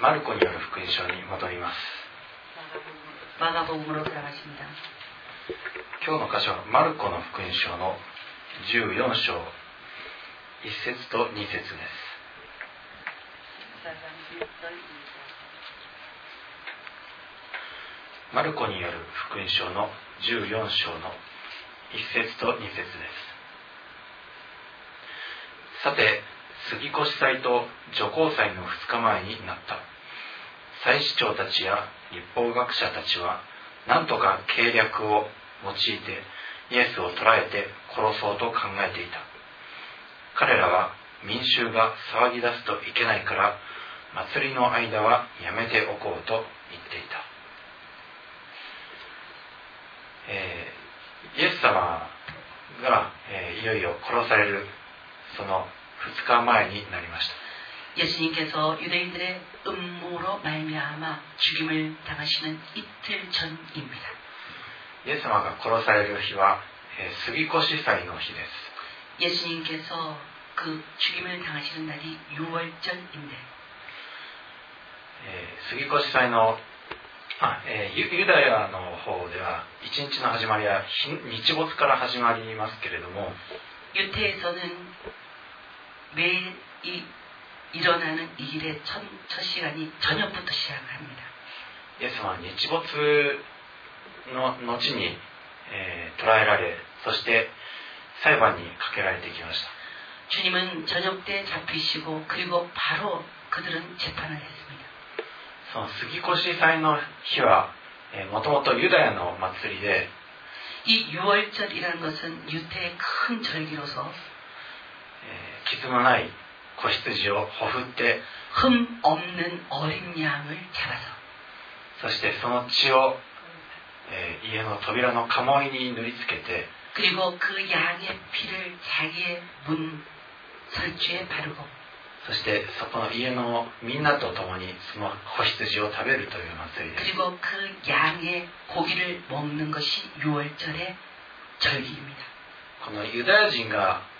マルコによる福音書に戻ります。今日の箇所はマルコの福音書の14章1節と2節です。マルコによる福音書の14章の1節と2節です。さて杉越祭と女皇祭の2日前になった。祭司長たちや立法学者たちは何とか計略を用いてイエスを捕らえて殺そうと考えていた。彼らは民衆が騒ぎ出すといけないから祭りの間はやめておこうと言っていた、えーイエス様が、えーいよいよ殺されるその2日前になりました 예수님께서 유대인들의 음모로 말미암아 죽임을 당하시는 이틀 전입니다. イエス様が殺される日は、えー杉越祭の日です 예수님께서 그 죽임을 당하시는 날이 6월절인데 えー杉越祭のあ、えーユユダヤの方では一日の始まりは日日没から始まりますけれども 유태에서는 매일 이 일어나는 이 일의 첫, 첫 시간이 저녁부터 시작합니다. イエス様は日没の後に、えー捕らえられそして裁判にかけられていきました 주님은 저녁 때 잡히시고 그리고 바로 그들은 재판을 했습니다. その杉越祭の日はもともとユダヤの祭りで 이 6월절이라는 것은 유태의 큰 절기로서 えー傷のない子羊をほふって 흠 없는 어린 양을 잡아서 そしてその血を、えー家の扉の鴨居に塗りつけて 그리고 그 양의 피를 자기의 문 설주에 바르고 そしてそこの家のみんなと共にその子羊を食べるという祭りです 그리고 그 양의 고기를 먹는 것이 6월절의 절기입니다. このユダヤ人が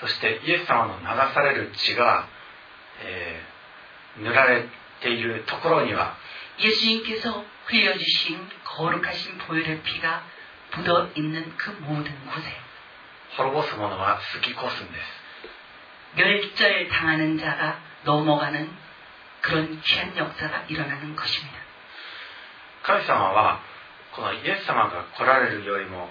そしてイエス様の流される血が、えー塗られているところには 예수님께서 흘려주신 거룩하신 보혈의 피가 묻어 있는 그 모든 곳에 滅ぼすものは過ぎ越すんです 멸절 당하는 자가 넘어가는 그런 귀한 역사가 일어나는 것입니다. 神様はこのイエス様が来られるよりも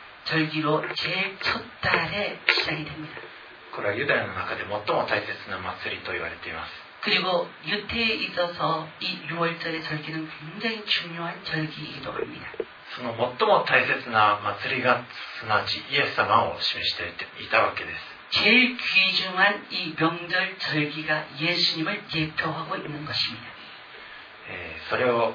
절기로 제일 첫 달에 시작이 됩니다. これはユダヤの中で最も大切な祭りと言われています 그리고 유태에 있어서 이 6월절의 절기는 굉장히 중요한 절기이기도 합니다. その最も大切な祭りがすなわちイエス様を示していたわけです 제일 귀중한 이 명절 절기가 예수님을 예표하고 있는 것입니다. えーそれを、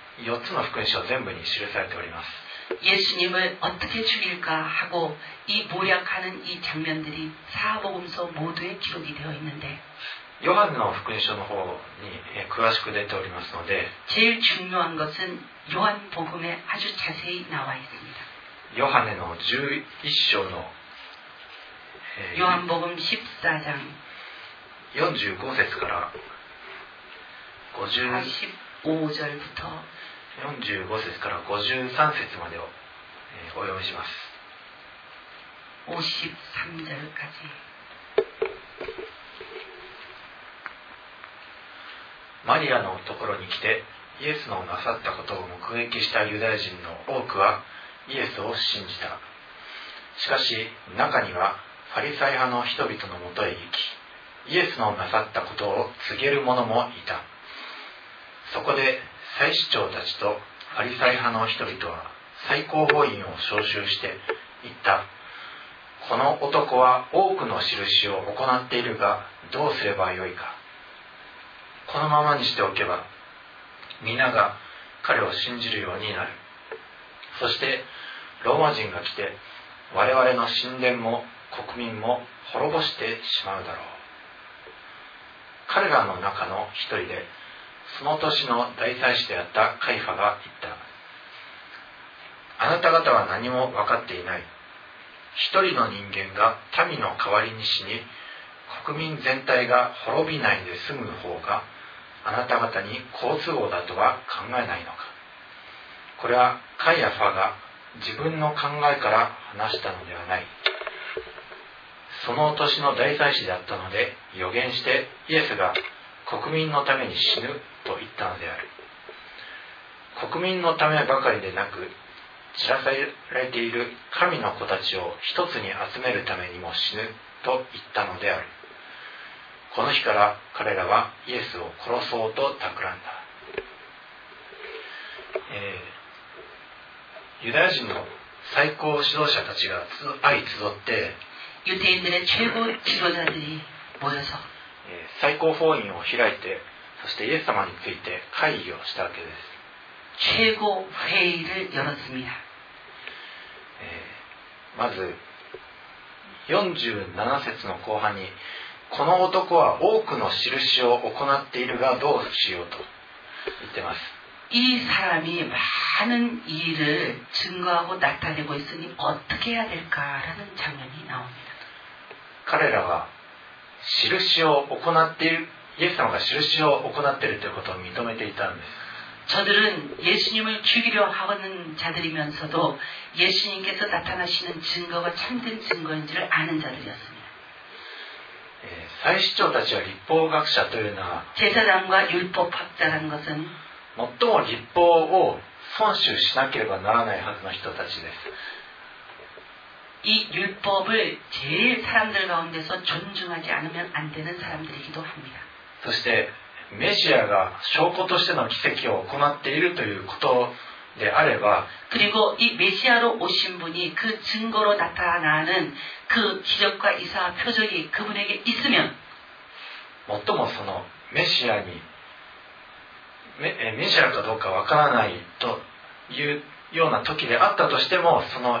4つの福音書全部に記されております 예수님을 어떻게 죽일까 하고 이 모략하는 이 장면들이 사복음서 모두에 기록이 되어 있는데 ヨハネの福音書の方にえー詳しく出ておりますので 제일 중요한 것은 요한복음에 아주 자세히 나와 있습니다. ヨハネの11章の、えー 요한복음 14장 45節から50 45절부터 45節から53節までを、えーお読みします 53절까지 マリアのところに来てイエスのなさったことを目撃したユダヤ人の多くはイエスを信じたしかし中にはファリサイ派の人々のもとへ行きイエスのなさったことを告げる者もいたそこで 祭司長たちとファリサイ派の人々は最高法院を招集して言った。この男は多くの印を行っているがどうすればよいか。このままにしておけば皆が彼を信じるようになる。そしてローマ人が来て我々の神殿も国民も滅ぼしてしまうだろう。彼らの中の一人でその年の大祭司であったカイファが言った。あなた方は何も分かっていない。一人の人間が民の代わりに死に国民全体が滅びないで済む方があなた方に好都合だとは考えないのか。これはカイアファが自分の考えから話したのではない。その年の大祭司であったので予言してイエスが国民のために死ぬと言ったのである国民のためばかりでなく散らされている神の子たちを一つに集めるためにも死ぬと言ったのであるこの日から彼らはイエスを殺そうと企んだ、えーユダヤ人の最高指導者たちがつ相集って、 유대인들의 최고 지도자들이 모여서 えー 最高法院を開いてそしてイエス様について会議をしたわけです、 최고 회의를 열었습니다. えーまず47節の後半にこの男は多くの印を行っているがどうしようと言ってます 이 사람이 많은 일을 증거하고 나타내고 있으니 어떻게 해야 될까라는 장면이 나옵니다. 彼らは 印を行っているイエス様が印を行っているということを認めていたんです 저들은 예수님을 죽이려 하는 자들이면서도 예수님께서 나타나시는 증거가 참된 증거인지를 아는 자들이었습니다. えー祭司長たちは立法学者というのは 제사장과 율법학자라는 것은 最も立法を遵守しなければならないはずの人たちです 이 율법을 제일 사람들 가운데서 존중하지 않으면 안 되는 사람들이기도 합니다. そしてメシアが証拠としての奇跡を行っているということであれば 그리고 이 메시아로 오신 분이 그 증거로 나타나는 그 기적과 이사 표적이 그분에게 있으면 最もそのメシアにメえメシアかどうかわからないというような時であったとしてもその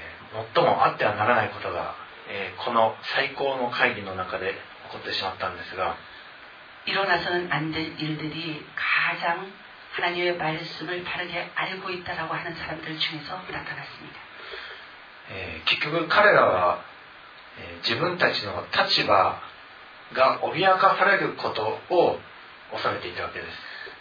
最もあってはならないことが、えー、この最高の会議の中で起こってしまったんですが일어나서는안될일들이가장 하나님의 말씀을 바르게 알고 있다라고 하는 사람들 중에서 나타났습니 다. 에, 自分たちの立場が脅かされることを恐れていたわけです。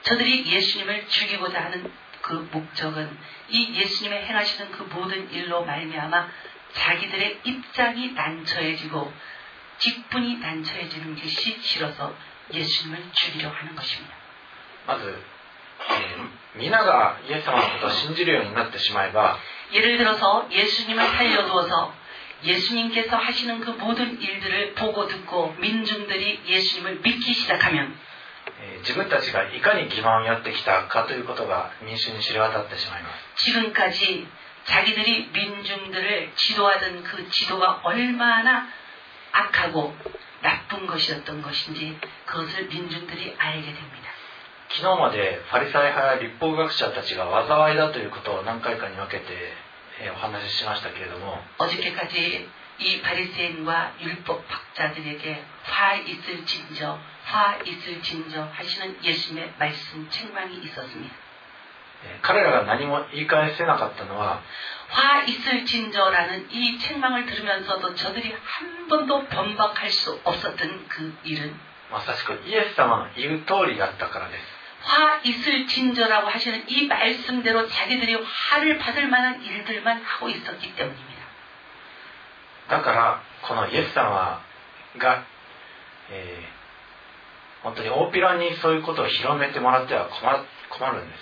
저들이 예수님을 죽이고자 하는 그 그 목적은 이 예수님의 행하시는 그 모든 일로 말미암아 자기들의 입장이 난처해지고 직분이 난처해지는 것이 싫어서 예수님을 죽이려 하는 것입니다. まず、えー皆がイエス様のことを信じるようになってしまえば 예를 들어서 예수님을 살려두어서 예수님께서 하시는 그 모든 일들을 보고 듣고 민중들이 예수님을 믿기 시작하면 えー 自分たちがいかに欺瞞をやってきたかということが民衆に知れ渡ってしまいます 지금까지 자기들이 민중들을 지도하던 그 지도가 얼마나 악하고 나쁜 것이었던 것인지 그것을 민중들이 알게 됩니다. 昨日までファリサイ派や立法学者たちが災いだということを何回かに分けて、えーお話ししましたけれども 어저께까지 이 바리새인과 율법 학자들에게 화 있을 진저, 화 있을 진저 하시는 예수님의 말씀 책망이 있었습니다. えー彼らが何も言い返せなかったのは 화 있을 진저라는 이 책망을 들으면서도 저들이 한 번도 변박할 수 없었던 그 일은 まさしくイエス様の言う通りだったからです 화 있을 진저라고 하시는 이 말씀대로 자기들이 화를 받을 만한 일들만 하고 있었기 때문입니다. だからこのイエス様が、えー本当に大っぴらにそういうことを広めてもらっては困る困るんです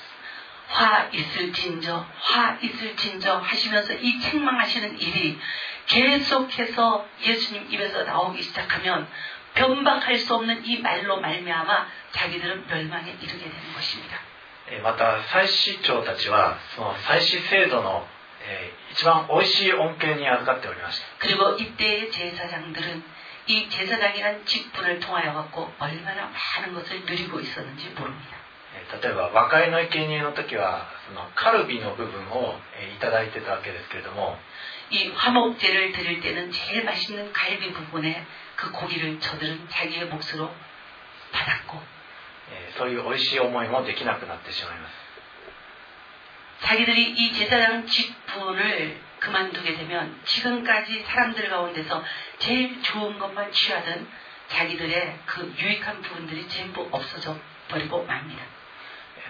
화 있을 진저, 화 있을 진저 하시면서 이 책망하시는 일이 계속해서 예수님 입에서 나오기 시작하면 변박할 수 없는 이 말로 말미암아 자기들은 멸망에 이르게 되는 것입니다. えーまた祭司長たちはその祭司制度の、 えー、一番美味しい恩恵に預かっておりました그리고이때의제사장들은이제사장이란직분을통하여갖고얼마나많은것을누리고있었는지모릅니다例えば和解の生贄の時はそのカルビの部分をいただいてたわけですけれども이화목제를드릴때는제일맛있는갈비부분에그고기를저들은자기의몫으로받았고そういう美味しい思いもできなくなってしまいます 자기들이 이 제사장 직분을 그만두게 되면 지금까지 사람들 가운데서 제일 좋은 것만 취하던 자기들의 그 유익한 부분들이 전부 없어져 버리고 맙니다.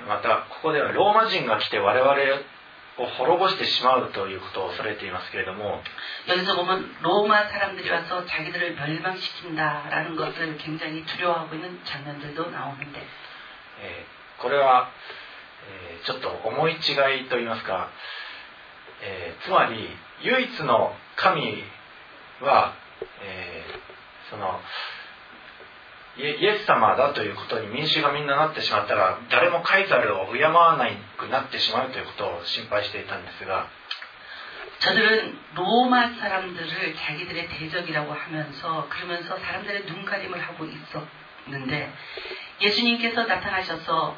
またここではローマ人が来て我々を滅ぼしてしまうということを恐れていますけれども 여기서 보면 로마 사람들이 와서 자기들을 멸망시킨다라는 것을 굉장히 두려워하고 있는 장면들도 나오는데 これはえーちょっと思い違いといいますか、えーつまり唯一の神は、えーそのイエイエス様だということに民衆がみんななってしまったら誰もカイザルを敬わなくなってしまうということを心配していたんですが 저들은 로마 사람들을 자기들의 대적이라고 하면서 그러면서 사람들의 눈가림을 하고 있었는데 예수님께서 나타나셔서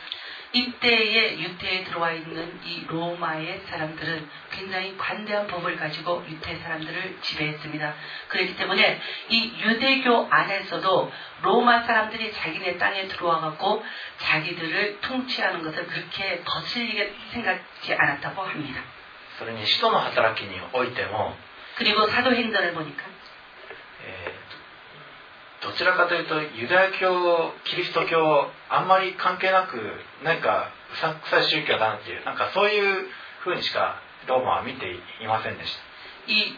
이때에 유태에 들어와 있는 이 로마의 사람들은 굉장히 관대한 법을 가지고 유태 사람들을 지배했습니다. 그렇기 때문에 이 유대교 안에서도 로마 사람들이 자기네 땅에 들어와 갖고 자기들을 통치하는 것을 그렇게 거칠게 생각지 않았다고 합니다. 그러니 시도노 하다라키니 오이때모 그리고 사도행전을 보니까 どちらかというとユダヤ教キリスト教あんまり関係なくなんかうさんくさい宗教だなっていうなんかそういうふうにしかローマは見ていませんでした 이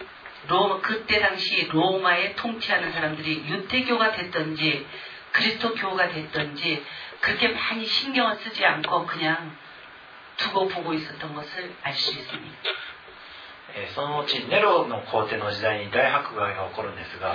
로마 그때 당시 로마에 통치하는 사람들이 유태교가 됐든지 그리스도교가 됐든지 그렇게 많이 신경을 쓰지 않고 그냥 두고 보고 있었던 것을 알 수 있습니다. えーそのうちネロの皇帝の時代に大迫害が起こるんですが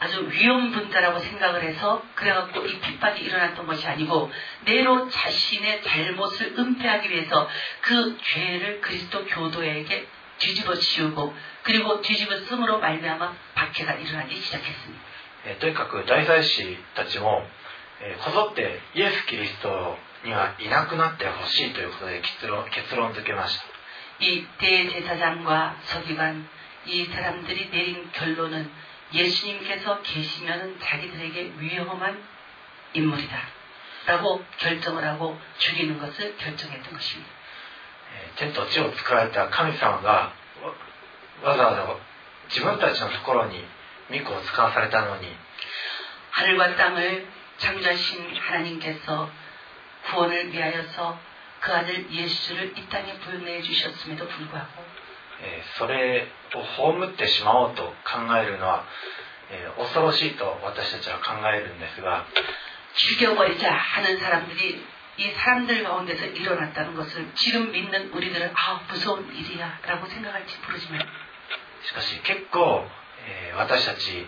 아주 위험 분자라고 생각을 해서 그래갖고 이 핍박이 일어났던 것이 아니고 내로 자신의 잘못을 은폐하기 위해서 그 죄를 그리스도 교도에게 뒤집어 씌우고 그리고 뒤집어 쓰므로 말미암아 박해가 일어나기 시작했습니다. えーとにかく大祭司たちも、えーこぞってイエス・キリストにはいなくなってほしいということで結論結論付けました 이 대제사장과 서기관 이 사람들이 내린 결론은 예수님께서 계시면 자기들에게 위험한 인물이다. 라고 결정을 하고 죽이는 것을 결정했던 것입니다. えー天と地を作られた神様がわわざわざ自分たちのところに御子を使わされたのに 하늘과 땅을 창조하신 하나님께서 구원을 위하여서 그 아들 예수를 이 땅에 보내어 주셨음에도 불구하고 えそれを葬ってしまおうと考えるのは、え恐ろしいと私たちは考えるんですが죽여버리자하는사람들이이사람들가운데서일어났다는것을지금믿는우리들은아무서운일이야라고생각할지모르지 만. しかし結構、え私たち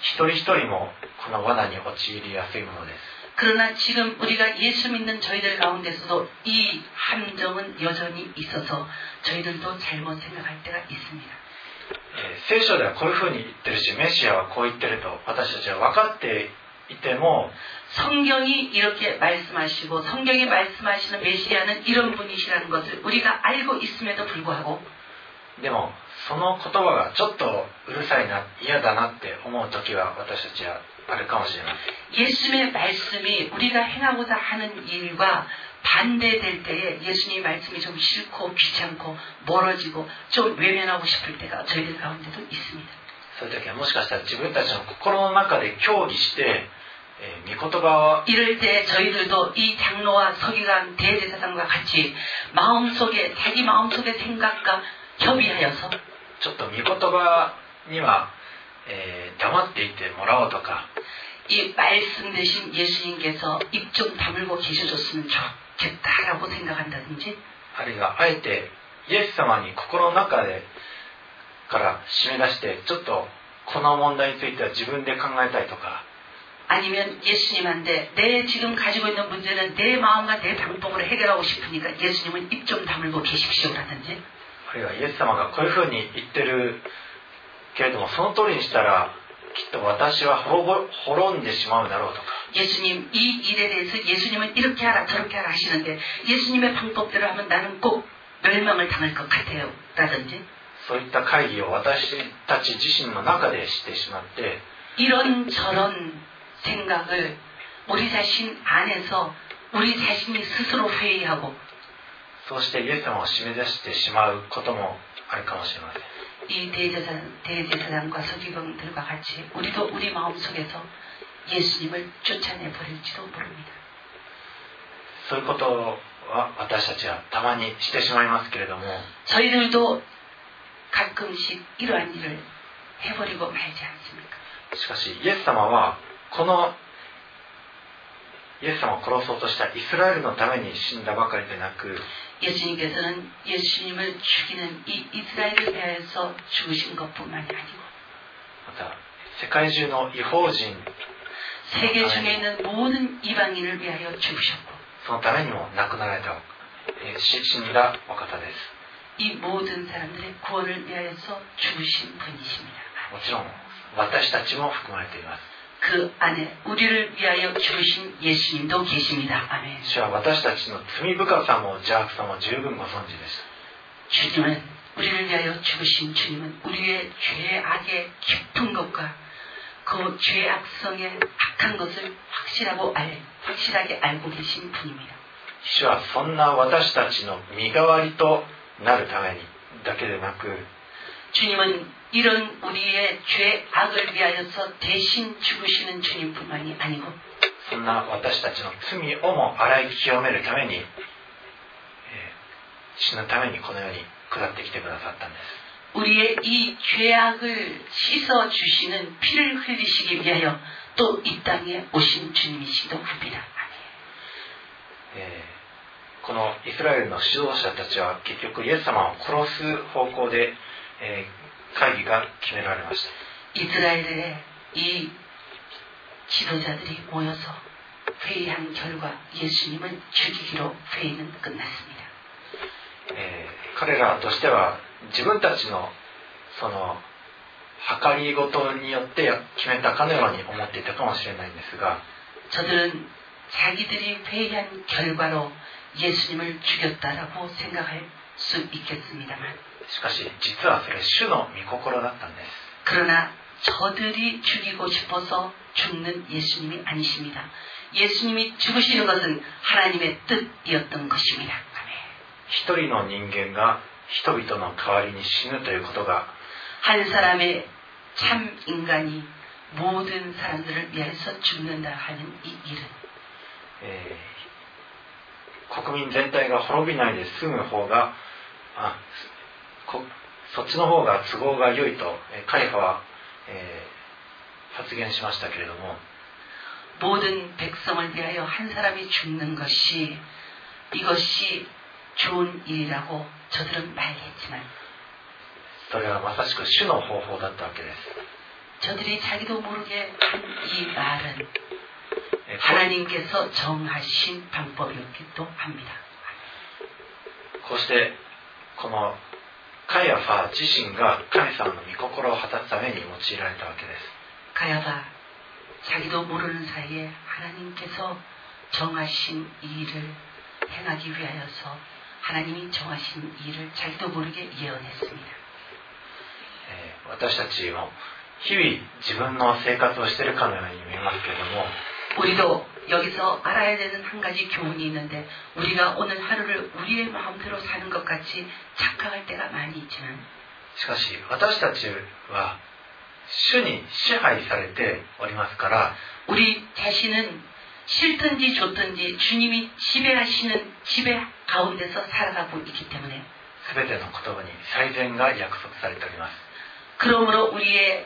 一人一人もこの罠に陥りやすいものです。 그러나 지금 우리가 예수 믿는 저희들 가운데서도 이 함정은 여전히 있어서 저희들도 잘못 생각할 때가 있습니다. えー聖書ではこういうふうに言ってるしメシアはこう言ってると私たちは分かっていても 성경이 이렇게 말씀하시고 성경이 말씀하시는 메시아는 이런 분이시라는 것을 우리가 알고 있음에도 불구하고 でも その言葉がちょっとうるさいな嫌だなって思う時は私たちはあるかもしれません 예수님의 말씀이 우리가 행하고자 하는 일과 반대될 때에 예수님의 말씀이 좀 싫고 귀찮고 멀어지고 좀 외면하고 싶을 때가 저희들 가운데도 있습니다. そういう時はもしかしたら自分たちの心の中で協議して、えー御言葉 이럴 때 저희들도 이 장로와 서기관 대제사장과 같이 마음속에 자기 마음속의 생각과 협의하여서 ちょっと御言葉には、えー黙っていてもらおうとか 이 말씀 대신 예수님께서 입 좀 다물고 계셔줬으면 좋겠다라고 생각한다든지 あるいはあえてイエス様に心の中でから締め出してちょっとこの問題については自分で考えたいとか 아니면 예수님한테 내 지금 가지고 있는 문제는 내 마음과 내 방법으로 해결하고 싶으니까 예수님은 입 좀 다물고 계십시오라든지 あるいはイエス様がこういうふうに言ってるけれどもその通りにしたらきっと私は滅ぼ滅んでしまうだろうとか 예수님 이 일에 대해서 예수님은 이렇게 하라 저렇게 하라 하시는데 예수님의 방법대로 하면 나는 꼭 멸망을 당할 것 같아요 라든지 そういった会議を私たち自身の中でしてしまって 이런 저런 생각을 우리 자신 안에서 우리 자신이 스스로 회의하고 そうしてイエス様を締め出してしまうこともあるかもしれません 이 대제사장, 대제사장과 서기관들과 같이 우리도 우리 마음속에서 예수님을 쫓아내 버릴지도 모릅니다. そういうことは私たちはたまにしてしまいますけれども 저희들도 가끔씩 이러한 일을 해버리고 말지 않습니까? しかしイエス様はこのイエス様を殺そうとしたイスラエルのために死んだばかりでなく 예수님께서는 예수님을 죽이는 이 이스라엘을 위하여서 죽으신 것뿐만이 아니고 また世界中の違法人 세계 중에 있는 모든 이방인을 위하여 죽으셨고 そのためにも亡くなられたえーし死んだお方です 이 모든 사람들의 구원을 위하여서 죽으신 분이십니다. もちろん私たちも含まれています 그 안에 우리를 위하여 죽으신 예수님도 계십니다. 아멘. 主は私たちの罪深さも邪悪さも十分ご存知でした 주님은 우리를 위하여 죽으신 주님은 우리의 죄악의 깊은 것과 그 죄악성의 악한 것을 확실하고 알, 확실하게 알고 계신 분입니다. 主はそんな私たちの身代わりとなるためにだけでなく 주님은 이런 우리의 죄악을 위하여서 대신 죽으시는 주님뿐만이 아니고 そんな私たちの罪をも洗い清めるために、えー死ぬためにこの世に下ってきてくださったんです 우리의 이 죄악을 씻어 주시는 피를 흘리시기 위하여 또 이 땅에 오신 주님이시도 합니다. えーこのイスラエルの指導者たちは結局イエス様を殺す方向で、 えー会議が決められました 이스라엘의 이 지도자들이 모여서 회의한 결과 예수님을 죽이기로 회의는 끝났습니다. えー彼らとしては自分たちのその計りごとによって決めたかのように思っていたかもしれないんですが 저들은 자기들이 회의한 결과로 예수님을 죽였다라고 생각할 수 있겠습니다만 しかし実はそれ主の御心だったんです 그러나 저들이 죽이고 싶어서 죽는 예수님이 아니십니다. 예수님이 죽으시는 것은 하나님의 뜻이었던 것입니다. 아멘. 一人の人間が人々の代わりに死ぬということが 한 사람의 참 인간이 모든 사람들을 위해서 죽는다 하는 이 일은 えー国民全体が滅びないで済む方があこ そっちの方が都合が良いとカイファは、えー、発言しましたけれども모든 백성을 위하여 한 사람이 죽는 것이 이것이 좋은 일이라고 저들은 말했지만それはまさしく主の方法だったわけです저들이 자기도 모르게 이 말은 하나님께서 정하신 방법이었기도 합니 다. こうしてこのカイアファ自身が神様の御心を果たすために用いられたわけです 가야바 자기도 모르는 사이에 하나님께서 정하신 이 일을 행하기 위하여서 하나님이 정하신 이 일을 자기도 모르게 예언했습니다. えー私たちも日々自分の生活をしているかのように見えますけれども 우리도 여기서 알아야 되는 한 가지 교훈이 있는데 우리가 오늘 하루를 우리의 마음대로 사는 것 같이 착각할 때가 많이 있지만 しかし私たちは主に支配されておりますから 우리 자신은 싫든지 좋든지 주님이 지배하시는 지배 가운데서 살아가고 있기 때문에 全ての言葉に最善が約束されております 그러므로 우리의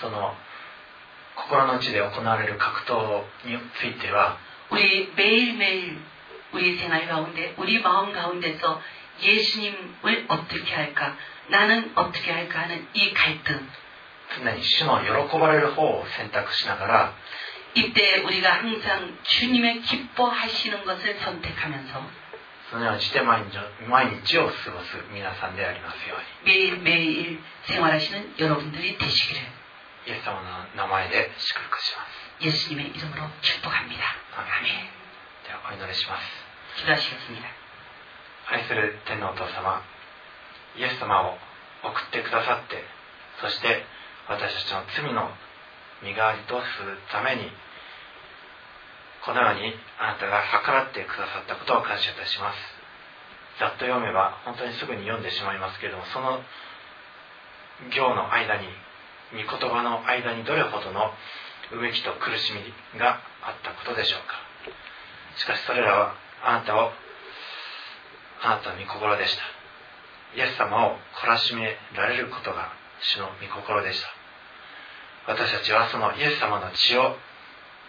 その心の内で行われる格闘については 우리 매일매일 우리 생활 가운데 우리 마음 가운데서 예수님을 어떻게 할까 나는 어떻게 할까 하는 이 갈등 常に主の喜ばれる方を選択しながら 이때 우리가 항상 주님의 기뻐하시는 것을 선택하면서 そのようにして毎日毎日を過ごす皆さんでありますよう 매일매일 생활하시는 여러분들이 되시기를 に イエス様の名前で祝福します 예수님의 이름으로 축복합니다. 아멘. ではお祈りします 기도하시겠습니다. 愛する天皇お父様イエス様を送ってくださってそして私たちの罪の身代わりとするためにこのようにあなたが計らってくださったことを感謝いたしますざっと読めば本当にすぐに読んでしまいますけれどもその行の間に 御言葉の間にどれほどのうめきと苦しみがあったことでしょうか。しかしそれらはあなたをあなたの御心でした。イエス様を懲らしめられることが主の御心でした。私たちはそのイエス様の血を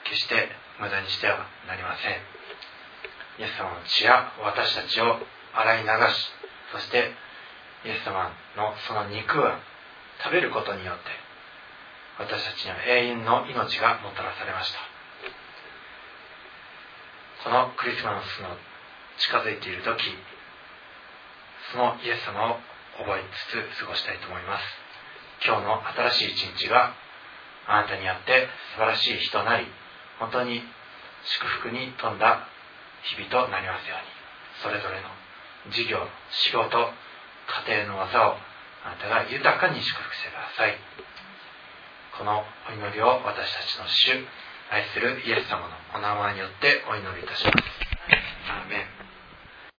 決して無駄にしてはなりません。イエス様の血や私たちを洗い流しそしてイエス様のその肉は食べることによって私たちには永遠の命がもたらされました。このクリスマスの近づいている時そのイエス様を覚えつつ過ごしたいと思います。今日の新しい一日があなたにあって素晴らしい日となり本当に祝福に富んだ日々となりますように。それぞれの事業仕事家庭の技をあなたが豊かに祝福してください。このお祈りを私たちの主愛するイエス様のお名前によってお祈りいたします。アーメン。